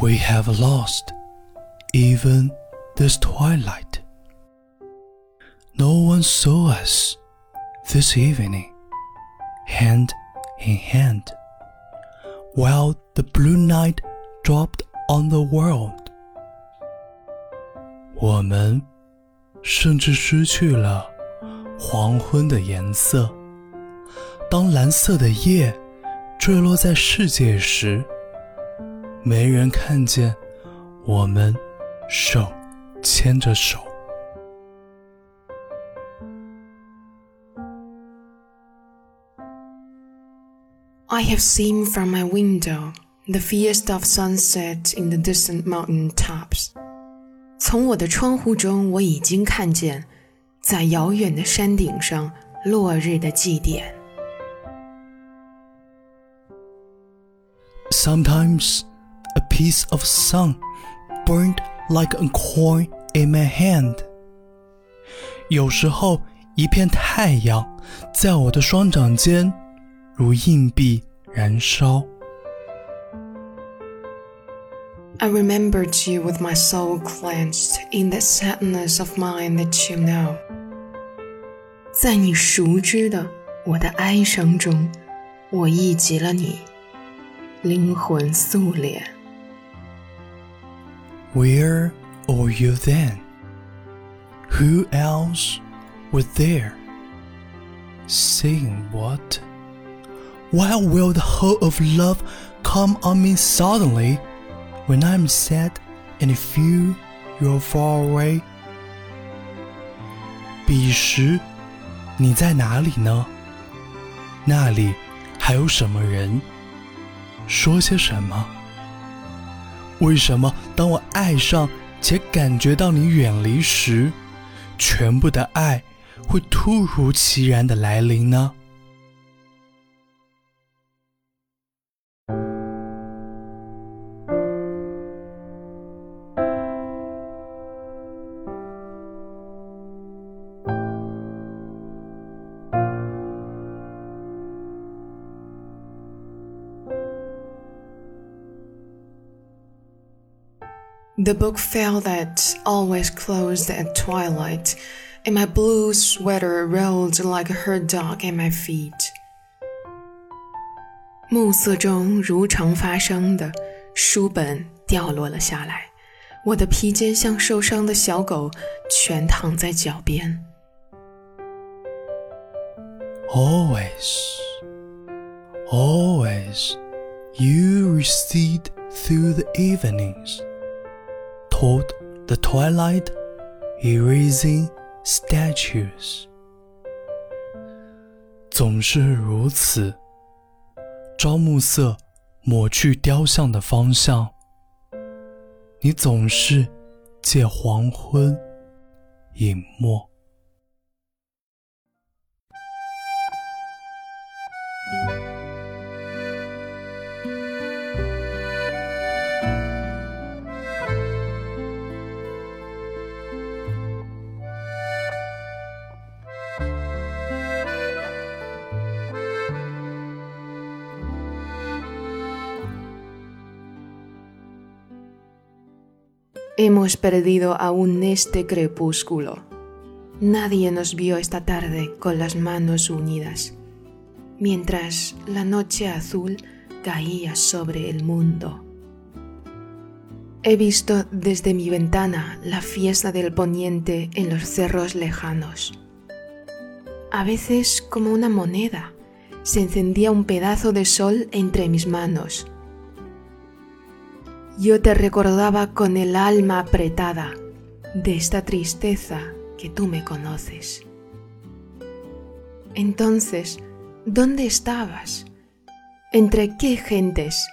We have lost even this twilight. No one saw us this evening, hand in hand, while the blue night dropped on the world. 我们甚至失去了黄昏的颜色。当蓝色的夜坠落在世界时， 没人看见我们手牵着手。I have seen from my window the fiesta of sunset in the distant mountain tops。从我的窗户中，我已经看见在遥远的山顶上落日的祭典。Sometimes a piece of sun burned like a coin in my hand。有时候，一片太阳在我的双掌间，如硬币燃烧。I remembered you with my soul clenched in that sadness of mine that you know。在你熟知的我的哀伤中，我忆及了你，灵魂素脸。 Where were you then? Who else was there? Saying what? Why will the whole of love come on me suddenly when I'm sad and feel you're far away? 彼时，你在哪里呢？那里还有什么人？说些什么？ 为什么当我爱上且感觉到你远离时，全部的爱会突如其然的来临呢？？The book fell that always closed at twilight, and my blue sweater rolled like a herd dog at my feet. 暮色中如常发生的，书本掉落了下来，我的披肩像受伤的小狗，全躺在脚边。Always, always, you recede through the evenings Told the twilight, erasing statues. 总是如此，朝暮色抹去雕像的方向。你总是借黄昏隐没。Hemos perdido aún este crepúsculo. Nadie nos vio esta tarde con las manos unidas, mientras la noche azul caía sobre el mundo. He visto desde mi ventana la fiesta del poniente en los cerros lejanos. A veces como una moneda se encendía un pedazo de sol entre mis manos yo te recordaba con el alma apretada de esta tristeza que tú me conoces. Entonces, ¿dónde estabas? ¿Entre qué gentes?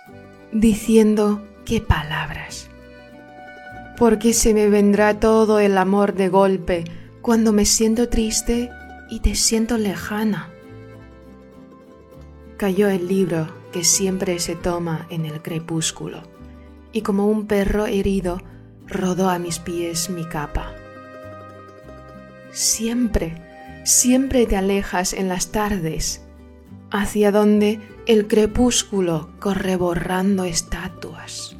Diciendo qué palabras. Porque se me vendrá todo el amor de golpe cuando me siento triste y te siento lejana. Cayó el libro que siempre se toma en el crepúsculo y como un perro herido rodó a mis pies mi capa. Siempre, siempre te alejas en las tardes, hacia donde el crepúsculo corre borrando estatuas.